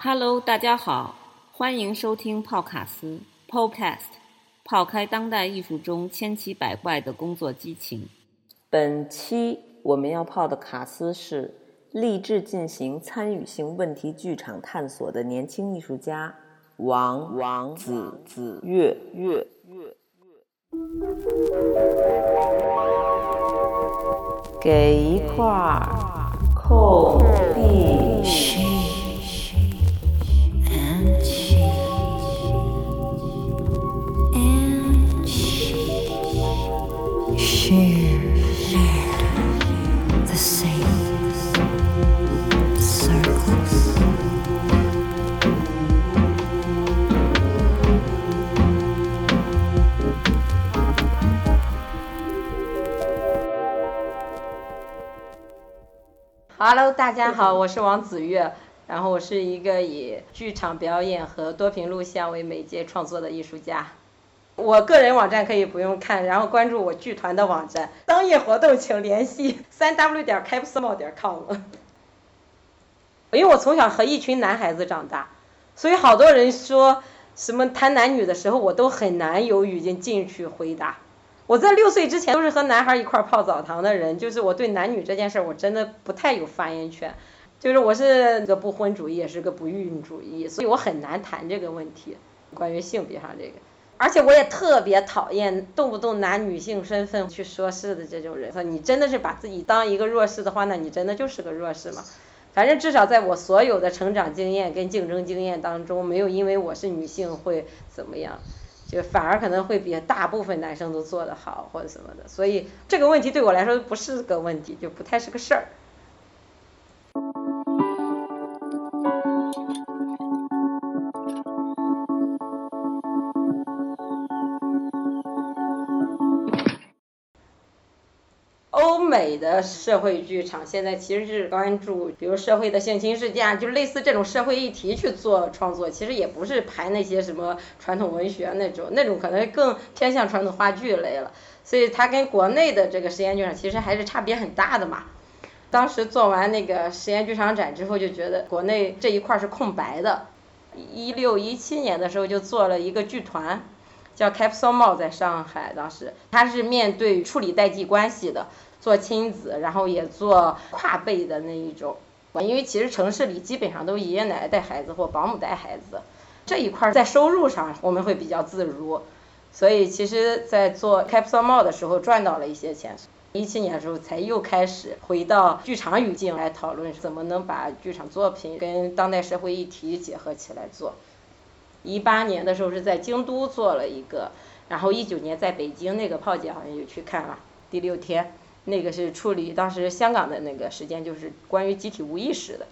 Hello，大家好，欢迎收听泡卡斯 Podcast，泡开当代艺术中千奇百怪的工作激情。本期我们要泡的卡斯是立志进行参与性问题剧场探索的年轻艺术家王王子子月月月月。给一块空地。大家好，我是王子月，然后我是一个以剧场表演和多屏录像为媒介创作的艺术家。我个人网站可以不用看，然后关注我剧团的网站。商业活动请联系 三 w 点 capsule 点 com。因为我从小和一群男孩子长大，所以好多人说什么谈男女的时候，我都很难有语境进去回答。我在六岁之前都是和男孩一块泡澡堂的人，就是我对男女这件事儿我真的不太有发言权，就是我是个不婚主义，也是个不孕主义，所以我很难谈这个问题，关于性别上这个，而且我也特别讨厌动不动拿女性身份去说事的这种人。说你真的是把自己当一个弱势的话，那你真的就是个弱势吗？反正至少在我所有的成长经验跟竞争经验当中，没有因为我是女性会怎么样。就反而可能会比大部分男生都做得好或者什么的，所以这个问题对我来说不是个问题，就不太是个事儿。北的社会剧场现在其实是关注，比如社会的性侵事件，就类似这种社会议题去做创作，其实也不是排那些什么传统文学那种，那种可能更偏向传统话剧类了。所以它跟国内的这个实验剧场其实还是差别很大的嘛。当时做完那个实验剧场展之后，就觉得国内这一块是空白的。一六一七年的时候就做了一个剧团，叫 Capsule Mall，在上海，当时它是面对处理代际关系的。做亲子，然后也做跨辈的那一种，因为其实城市里基本上都爷爷奶奶带孩子或保姆带孩子，这一块在收入上我们会比较自如，所以其实，在做 Capsule Mall 的时候赚到了一些钱。一七年的时候才又开始回到剧场语境来讨论怎么能把剧场作品跟当代社会议题结合起来做。一八年的时候是在京都做了一个，然后一九年在北京那个炮姐好像就去看了第六天。那个是处理当时香港的那个时间，就是关于集体无意识的，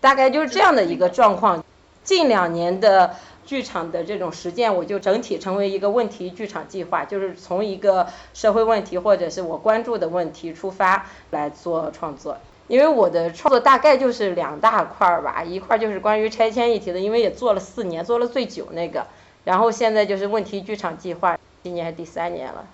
大概就是这样的一个状况。近两年的剧场的这种实践，我就整体成为一个问题剧场计划，就是从一个社会问题或者是我关注的问题出发来做创作。因为我的创作大概就是两大块儿吧，一块就是关于拆迁议题的，因为也做了四年，做了最久那个，然后现在就是问题剧场计划，今年第三年了。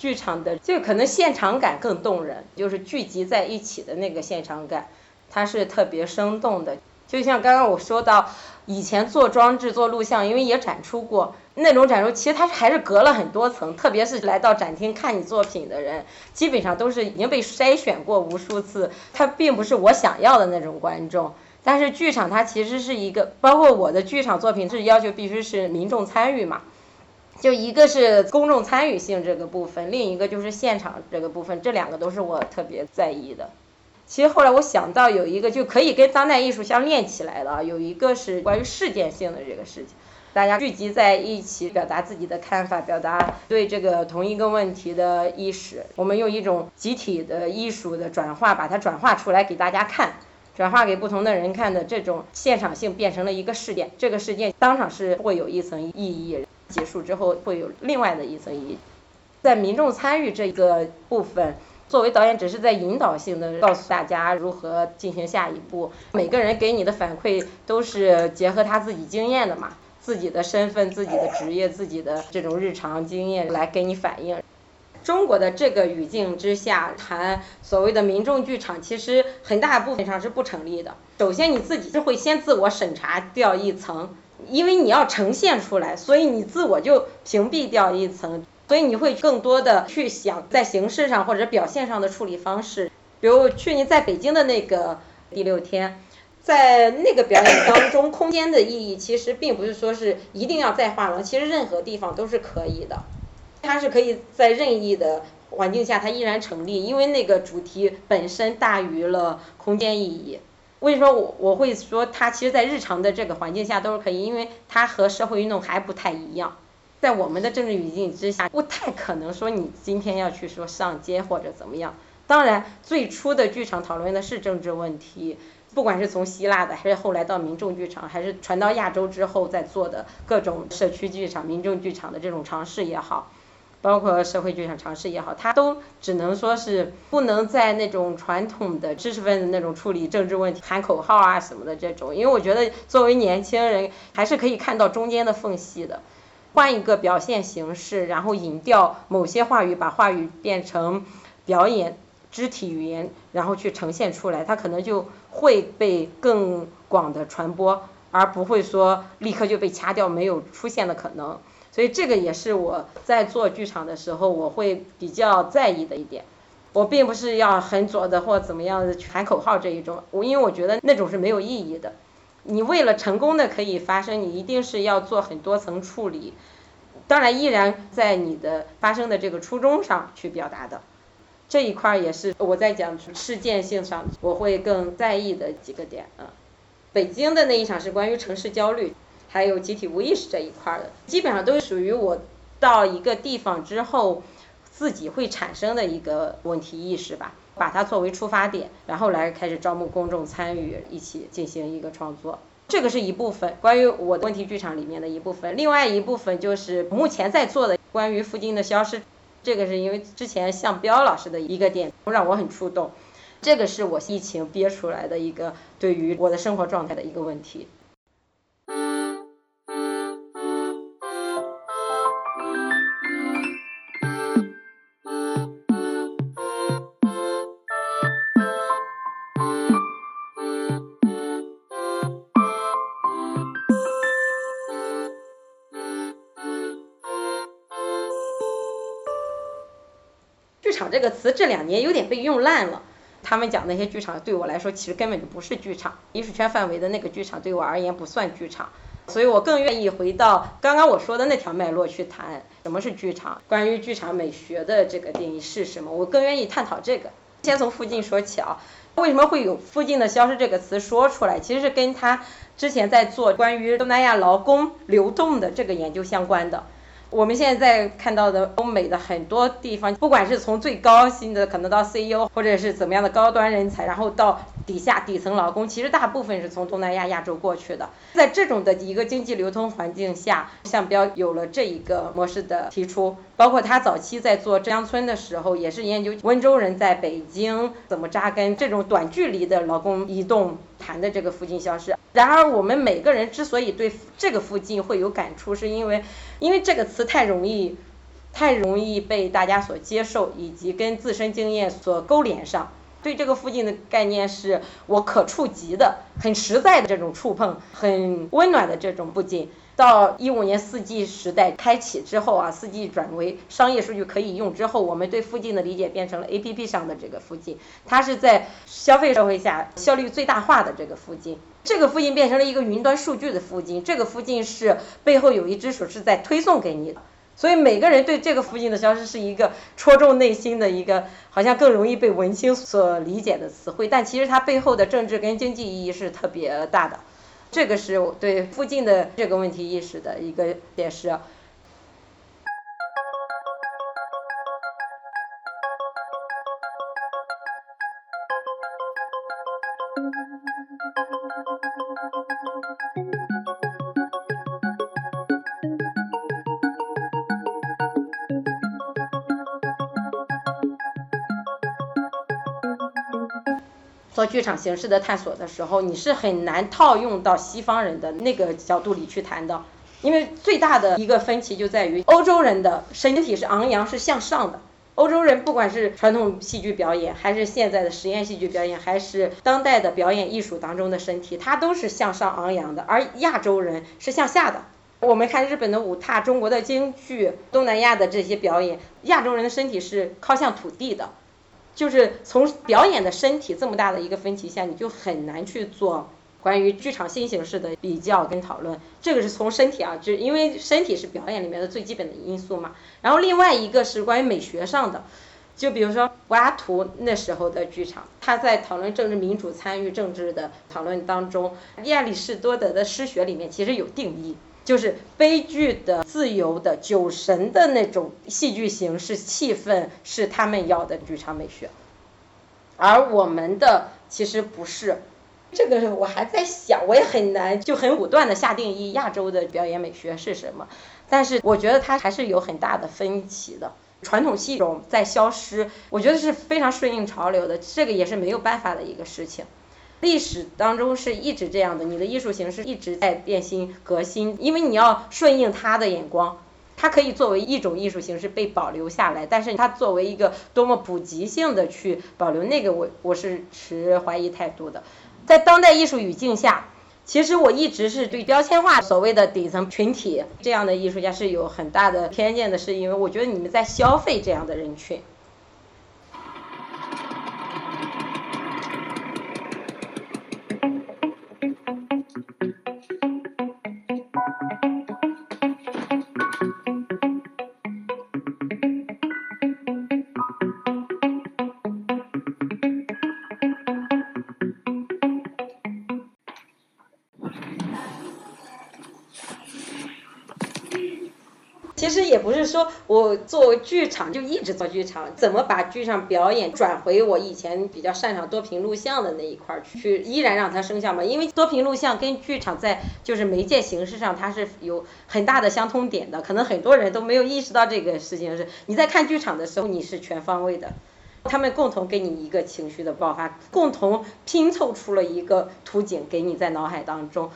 剧场的就可能现场感更动人，就是聚集在一起的那个现场感，它是特别生动的。就像刚刚我说到，以前做装置、做录像，因为也展出过那种展出，其实它还是隔了很多层。特别是来到展厅看你作品的人，基本上都是已经被筛选过无数次，他并不是我想要的那种观众。但是剧场它其实是一个，包括我的剧场作品是要求必须是民众参与嘛。就一个是公众参与性这个部分，另一个就是现场这个部分，这两个都是我特别在意的。其实后来我想到有一个就可以跟当代艺术相连起来了，有一个是关于事件性的这个事情，大家聚集在一起表达自己的看法，表达对这个同一个问题的意识。我们用一种集体的艺术的转化，把它转化出来给大家看，转化给不同的人看的这种现场性变成了一个事件，这个事件当场是会有一层意义。结束之后会有另外的一层意义，在民众参与这个部分，作为导演只是在引导性的告诉大家如何进行下一步。每个人给你的反馈都是结合他自己经验的嘛，自己的身份、自己的职业、自己的这种日常经验来给你反映。中国的这个语境之下谈所谓的民众剧场，其实很大部分上是不成立的。首先你自己是会先自我审查掉一层，因为你要呈现出来，所以你自我就屏蔽掉一层，所以你会更多的去想在形式上或者表现上的处理方式。比如去年在北京的那个第六天，在那个表演当中，空间的意义其实并不是说是一定要在画廊，其实任何地方都是可以的。它是可以在任意的环境下，它依然成立，因为那个主题本身大于了空间意义。为什么我我会说它其实，在日常的这个环境下都是可以？因为它和社会运动还不太一样，在我们的政治语境之下，不太可能说你今天要去说上街或者怎么样。当然，最初的剧场讨论的是政治问题，不管是从希腊的，还是后来到民众剧场，还是传到亚洲之后再做的各种社区剧场、民众剧场的这种尝试也好。包括社会就想尝试也好，它都只能说是不能在那种传统的知识分子那种处理政治问题、喊口号啊什么的这种，因为我觉得作为年轻人还是可以看到中间的缝隙的，换一个表现形式，然后引掉某些话语，把话语变成表演肢体语言，然后去呈现出来，它可能就会被更广的传播，而不会说立刻就被掐掉，没有出现的可能。所以这个也是我在做剧场的时候，我会比较在意的一点。我并不是要很左的或怎么样的喊口号这一种，我因为我觉得那种是没有意义的。你为了成功的可以发生，你一定是要做很多层处理。当然，依然在你的发生的这个初衷上去表达的。这一块也是我在讲事件性上我会更在意的几个点啊。北京的那一场是关于城市焦虑。还有集体无意识这一块的，基本上都属于我到一个地方之后自己会产生的一个问题意识吧，把它作为出发点，然后来开始招募公众参与，一起进行一个创作。这个是一部分关于我的问题剧场里面的一部分，另外一部分就是目前在做的关于附近的消失，这个是因为之前向彪老师的一个点让我很触动，这个是我疫情憋出来的一个对于我的生活状态的一个问题。这个词这两年有点被用烂了，他们讲那些剧场对我来说其实根本就不是剧场，艺术圈范围的那个剧场对我而言不算剧场，所以我更愿意回到刚刚我说的那条脉络去谈什么是剧场，关于剧场美学的这个定义是什么，我更愿意探讨这个。先从附近说起啊，为什么会有“附近的消失”这个词说出来，其实是跟他之前在做关于东南亚劳工流动的这个研究相关的。我们现在看到的欧美的很多地方，不管是从最高薪的可能到 CEO，或者是怎么样的高端人才，然后到底下底层劳工，其实大部分是从东南亚、亚洲过去的。在这种的一个经济流通环境下，向标有了这一个模式的提出。包括他早期在做浙江村的时候，也是研究温州人在北京怎么扎根，这种短距离的劳工移动谈的这个附近消失。然而，我们每个人之所以对这个附近会有感触，是因为，因为这个词太容易，太容易被大家所接受，以及跟自身经验所勾连上。对这个附近的概念是我可触及的、很实在的这种触碰，很温暖的这种不仅。到一五年四 G 时代开启之后啊，四 G 转为商业数据可以用之后，我们对附近的理解变成了 APP 上的这个附近，它是在消费社会下效率最大化的这个附近，这个附近变成了一个云端数据的附近，这个附近是背后有一只手是在推送给你的，所以每个人对这个附近的消失是一个戳中内心的一个好像更容易被文青所理解的词汇，但其实它背后的政治跟经济意义是特别大的。这个是我对附近的这个问题意识的一个解释。和剧场形式的探索的时候，你是很难套用到西方人的那个角度里去谈的，因为最大的一个分歧就在于欧洲人的身体是昂扬是向上的，欧洲人不管是传统戏剧表演，还是现在的实验戏剧表演，还是当代的表演艺术当中的身体，它都是向上昂扬的，而亚洲人是向下的。我们看日本的舞踏、中国的京剧、东南亚的这些表演，亚洲人的身体是靠向土地的。就是从表演的身体这么大的一个分歧下，你就很难去做关于剧场新形式的比较跟讨论。这个是从身体啊，就因为身体是表演里面的最基本的因素嘛。然后另外一个是关于美学上的，就比如说柏拉图那时候的剧场，他在讨论政治民主参与政治的讨论当中，亚里士多德的诗学里面其实有定义。就是悲剧的、自由的、酒神的那种戏剧形式、气氛是他们要的剧场美学，而我们的其实不是。这个我还在想，我也很难就很武断的下定义亚洲的表演美学是什么。但是我觉得它还是有很大的分歧的。传统戏种在消失，我觉得是非常顺应潮流的，这个也是没有办法的一个事情。历史当中是一直这样的，你的艺术形式一直在变新革新，因为你要顺应他的眼光，它可以作为一种艺术形式被保留下来，但是它作为一个多么普及性的去保留，那个我我是持怀疑态度的。在当代艺术语境下，其实我一直是对标签化所谓的底层群体这样的艺术家是有很大的偏见的，是因为我觉得你们在消费这样的人群。其实也不是说我做剧场就一直做剧场，怎么把剧场表演转回我以前比较擅长多屏录像的那一块去，依然让它生效嘛？因为多屏录像跟剧场在就是媒介形式上它是有很大的相通点的，可能很多人都没有意识到这个事情是，你在看剧场的时候你是全方位的，他们共同给你一个情绪的爆发，共同拼凑出了一个图景给你在脑海当中。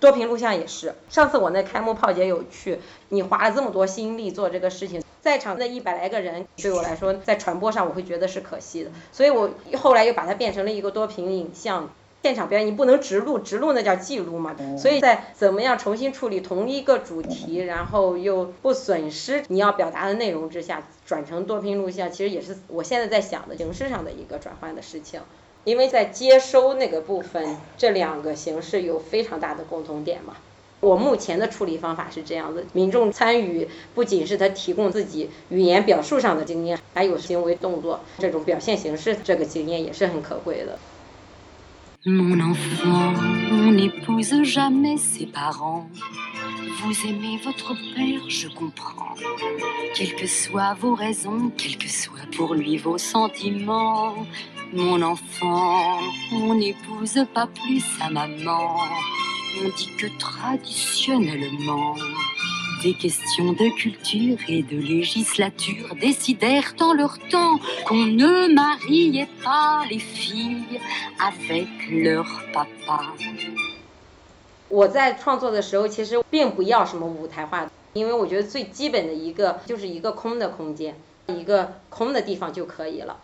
多屏录像也是，上次我那开幕炮姐有去，你花了这么多心力做这个事情，在场那一百来个人，对我来说在传播上我会觉得是可惜的，所以我后来又把它变成了一个多屏影像，现场表演你不能直录，直录那叫记录嘛，所以在怎么样重新处理同一个主题，然后又不损失你要表达的内容之下，转成多屏录像，其实也是我现在在想的形式上的一个转换的事情。因为在接收那个部分，这两个形式有非常大的共同点嘛。我目前的处理方法是这样的：民众参与不仅是他提供自己语言表述上的经验，还有行为动作这种表现形式，这个经验也是很可贵的。Mon enfant, on n'épouse pas plus sa maman. On dit que traditionnellement, des questions de culture et de législature décidèrent en leur temps qu'on ne mariait pas les filles avec leur papa. 我在创作的时候，其实并不要什么舞台化，因为我觉得最基本的一个就是一个空的空间，一个空的地方就可以了。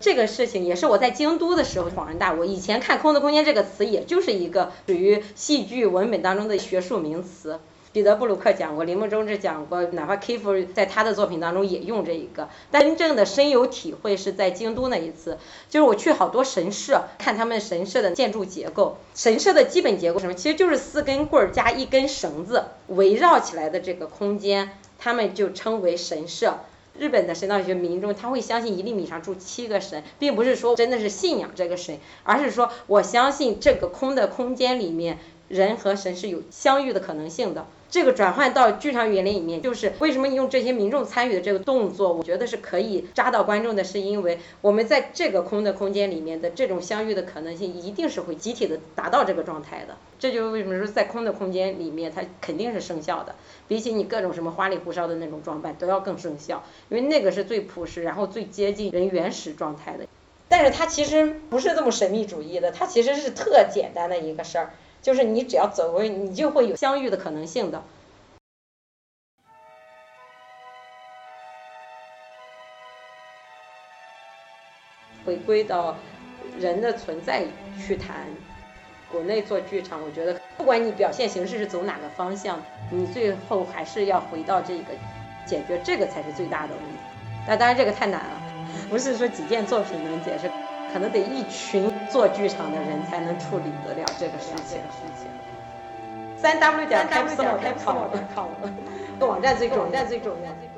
这个事情也是我在京都的时候恍然大悟。以前看“空的空间”这个词，也就是一个属于戏剧文本当中的学术名词。彼得·布鲁克讲过，铃木忠志讲过，哪怕 K 夫在他的作品当中也用这一个。但真正的深有体会是在京都那一次，就是我去好多神社看他们神社的建筑结构，神社的基本结构什么，其实就是四根棍儿加一根绳子围绕起来的这个空间，他们就称为神社。日本的神道学民众他会相信一粒米上住七个神，并不是说真的是信仰这个神，而是说我相信这个空的空间里面人和神是有相遇的可能性的。这个转换到剧场语言里面，就是为什么用这些民众参与的这个动作，我觉得是可以扎到观众的，是因为我们在这个空的空间里面的这种相遇的可能性，一定是会集体的达到这个状态的。这就是为什么说在空的空间里面，它肯定是生效的，比起你各种什么花里胡哨的那种装扮都要更生效，因为那个是最朴实，然后最接近人原始状态的。但是它其实不是这么神秘主义的，它其实是特简单的一个事儿。就是你只要走过，你就会有相遇的可能性的。回归到人的存在去谈。国内做剧场，我觉得不管你表现形式是走哪个方向，你最后还是要回到这个解决这个才是最大的问题。那当然这个太难了，不是说几件作品能解释，可能得一群做剧场的人才能处理得了这个事情。三 w 点 c a p s u l e c o m 网站最重要，网站最重要。